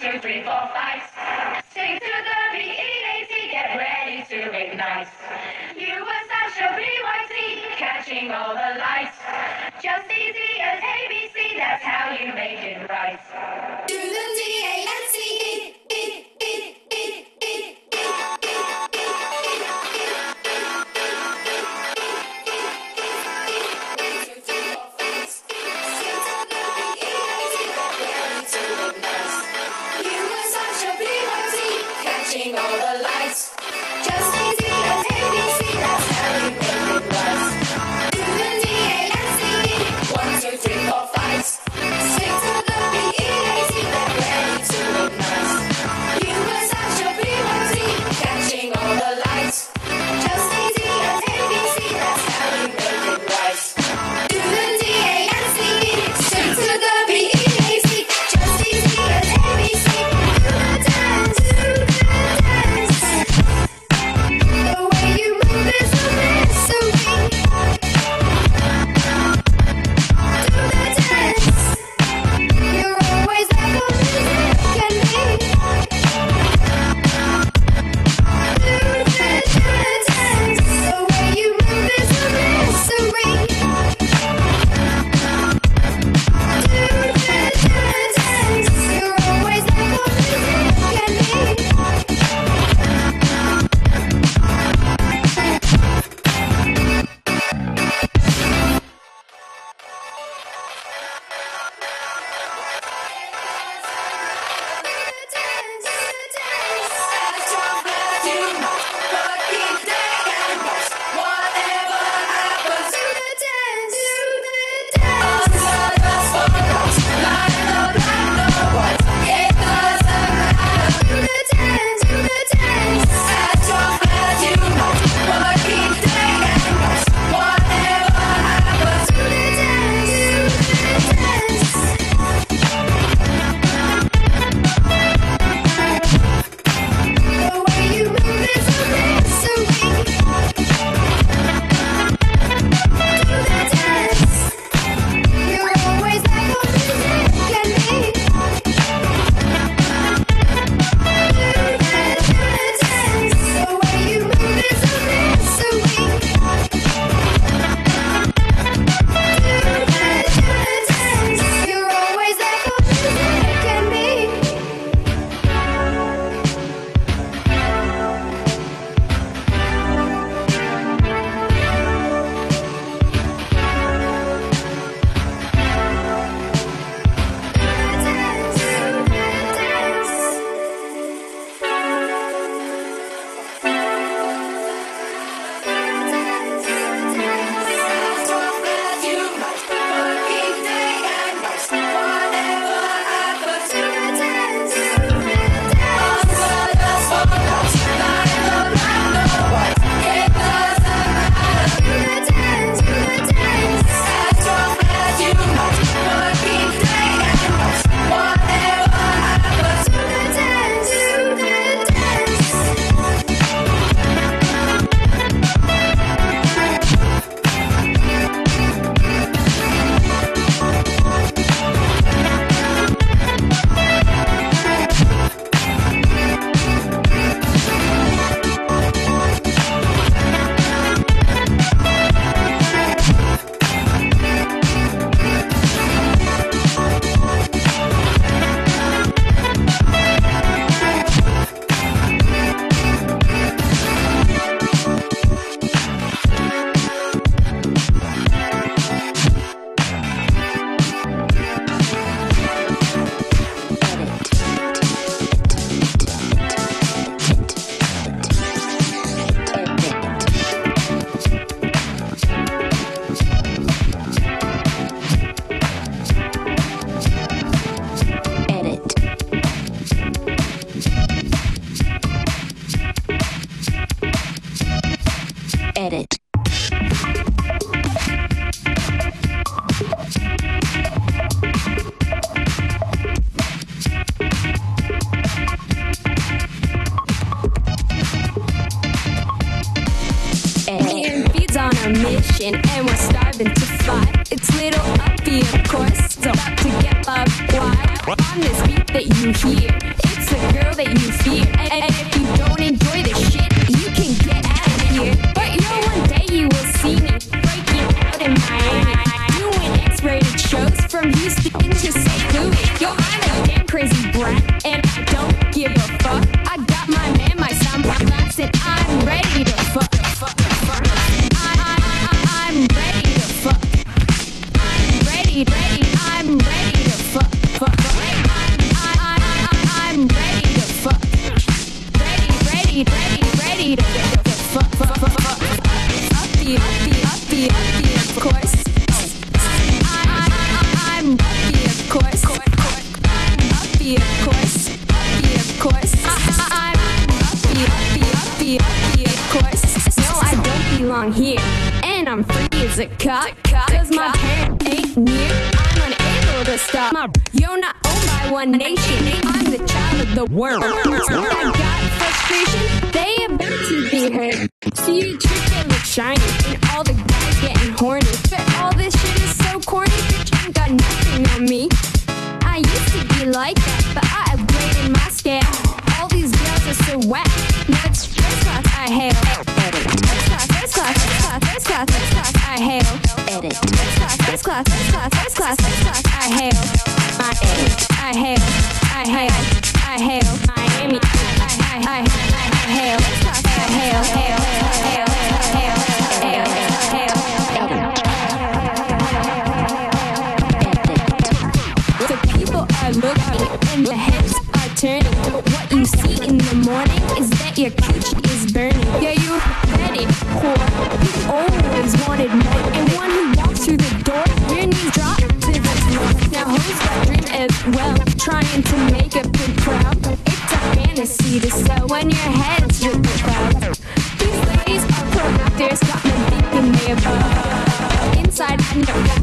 two, three, four, five. Sing to the B-E-A-T, get ready to ignite. You were such BYT, catching all the lights. Just easy as ABC, that's how you make it right.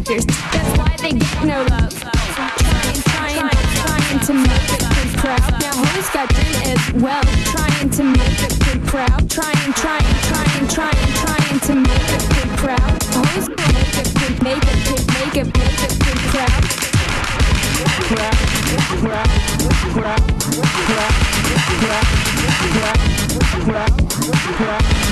actors. That's why they get no love. Trying, trying, trying to make a good crowd. Now hoes got them as well. Trying to make a good crowd. Trying, trying, trying, trying, trying to make a good crowd. Hoes gonna make a good, make a good, make a make a good crowd. Crap, crap, crap, crap, crap, crap, crap, crap, crap.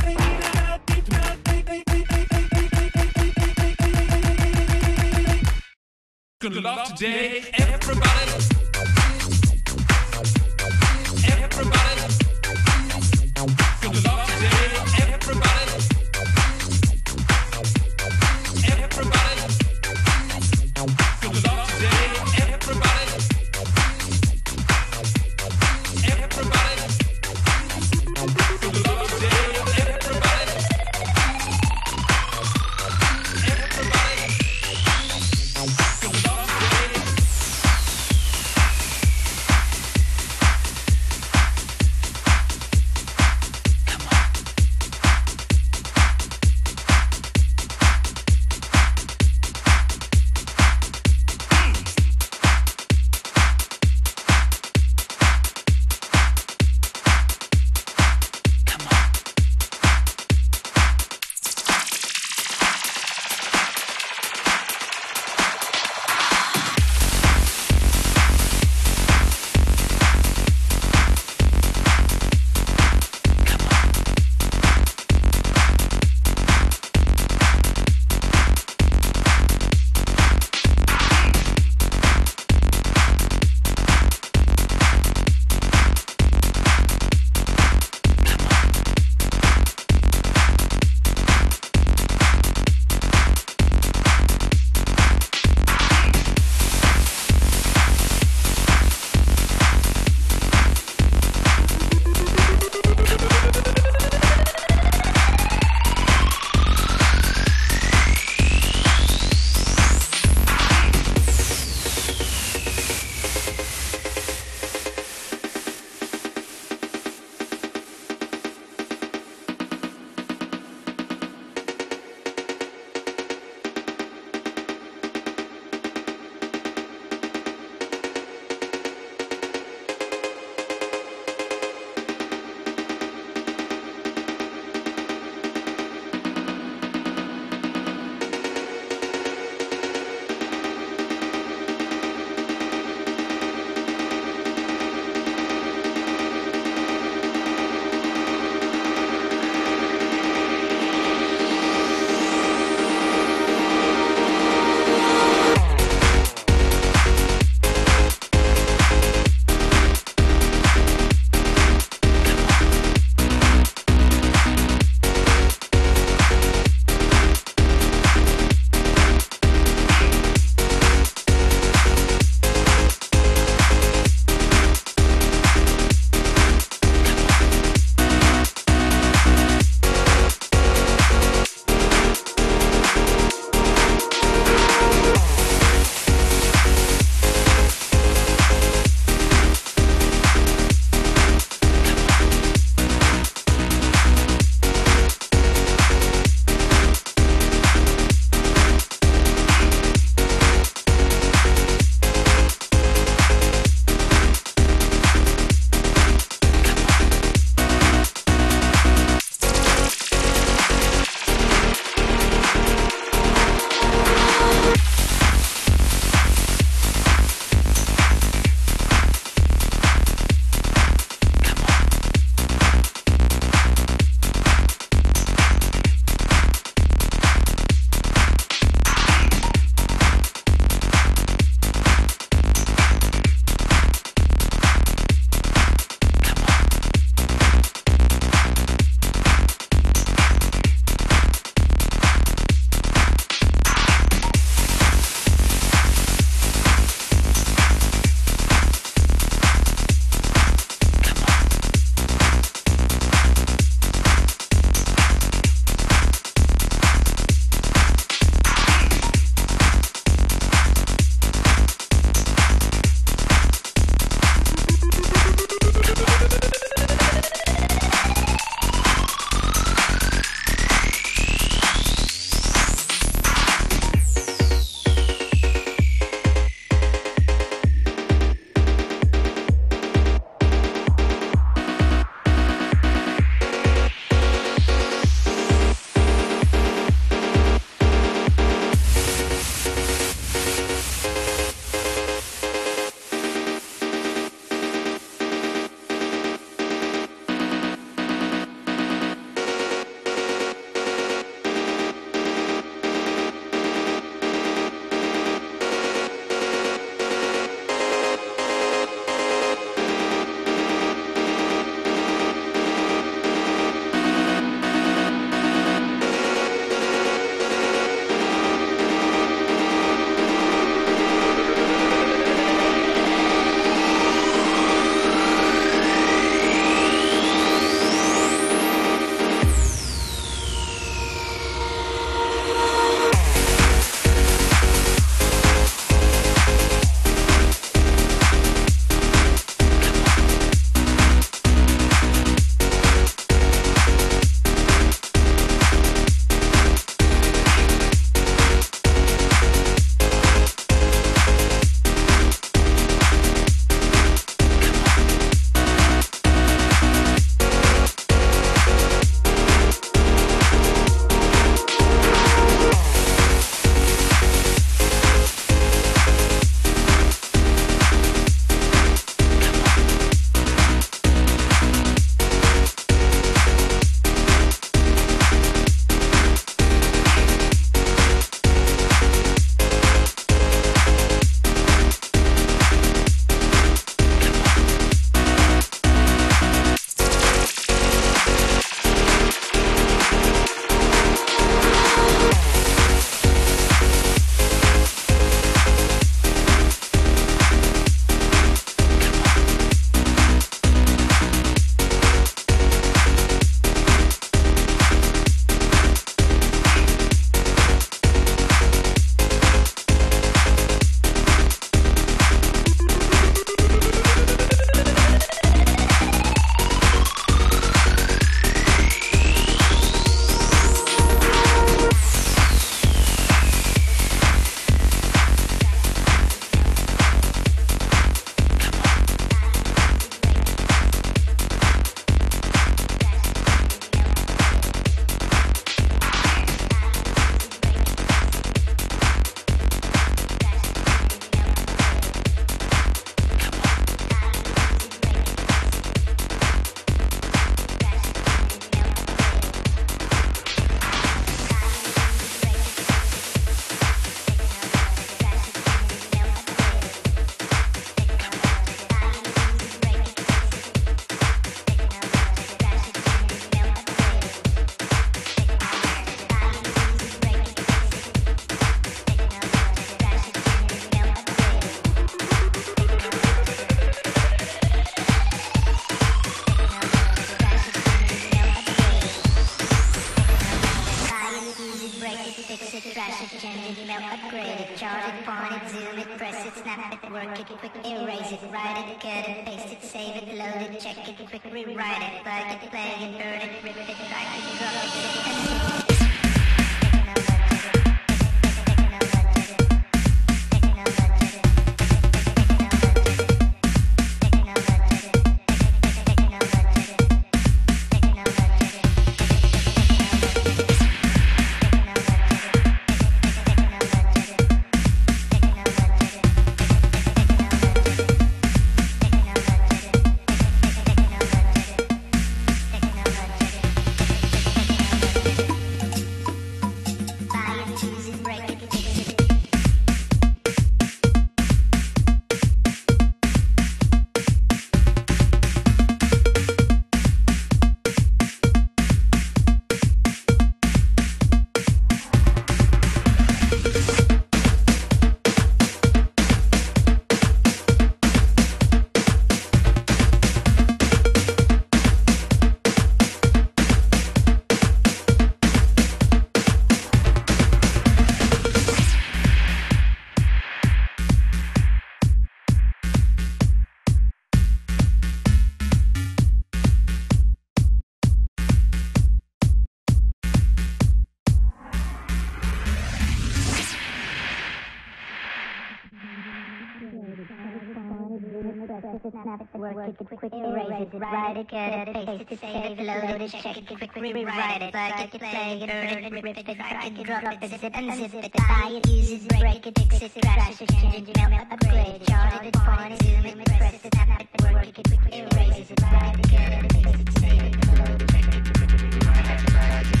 Work it, quick erase it, write it, cut it, paste it, save it, load it, check it, quick rewrite it, plug it, play it, burn it, rip it, drag it, drop it, zip unzip it, buy it, use it, break it, fix it, trash it, change it, melt, upgrade, chart it, point it, zoom it, press it, snap it, work it, quick erase it, write it, cut it, paste it, save it, load it, check it, quick rewrite it, plug it,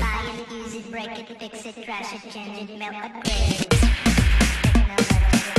Buy it, use it, break it, fix it, trash it, change it, melt, upgrade. rock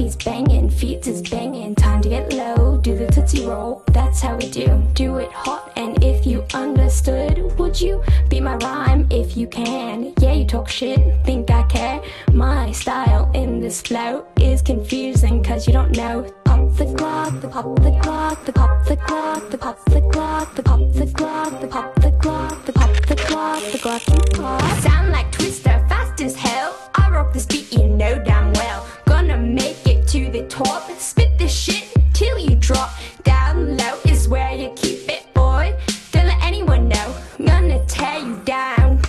Uffie's banging, Feadz is banging. Time to get low, do the tootsie roll. That's how we do, do it hot. And if you understood, would you be my rhyme if you can? Yeah, you talk shit, think I care. My style in this flow is confusing cause you don't know. Pop the Glock, the pop the Glock, the pop the Glock, the pop the Glock, the pop the Glock, the pop the Glock, the pop the Glock, the Glock you pop. Sound like Twister, fast as hell. I rock this beat, you know damn the spit this shit till you drop. Down low is where you keep it, boy. Don't let anyone know. Gonna tear you down.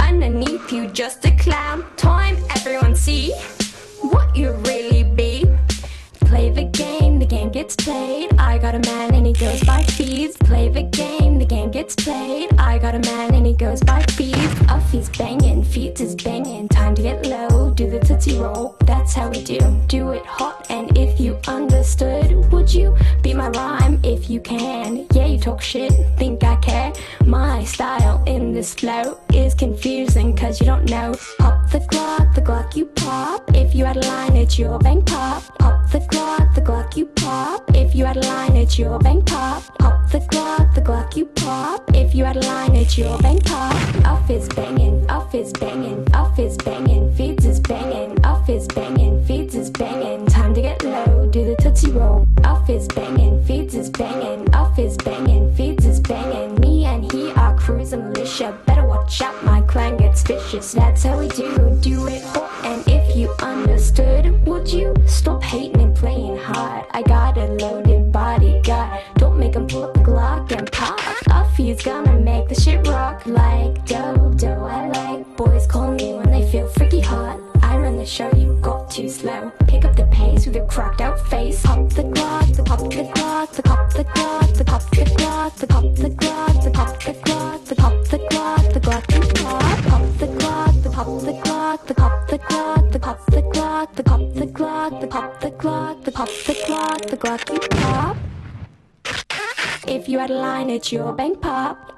Underneath you, just a clown. Time everyone see what you really be. Play the game, the game gets played. I got a man and he goes by Feadz. Play the game, the game gets played. I got a man and he goes by Feadz. Uffie's banging, Feadz is banging. Time to get low, do the That's how we do, do it hot. And if you understood, would you be my rhyme if you can? Yeah, you talk shit, think I care. My style in this flow is confusing cause you don't know. Pop the Glock, the Glock you pop. If you had a line, it's your bang pop. Pop the Glock, the Glock you pop. If you had a line, it's your bang pop. Pop the Glock, the Glock you pop. If you had a line, it's your bang pop. Uff is banging, uff is banging, uff is banging, Feadz is banging, uff is banging, Feadz is banging. Time to get low, do the tootsie roll. Uff is banging, Feadz is banging, uff is banging, Feadz cruising militia. Better watch out, my clan gets vicious. That's how we do, do it. And if you understood, would you stop hating and playing hard? I got a loaded bodyguard. Don't make 'em pull up the Glock and pop. Uffie's gonna make the shit rock like Dodo. I like boys call me when they feel freaky hot. I the show, you got too slow. Pick up the pace with your cracked out face. Pop the Glock, the pop the Glock, the pop the Glock, the pop the Glock, the pop the Glock, the pop the Glock, the pop the Glock, the Glock you pop. Pop the Glock, the pop the Glock, the pop the Glock, the pop the Glock, the pop the Glock, the pop the Glock, the pop the Glock, the Glock you pop. If you had a line, it's your bang pop.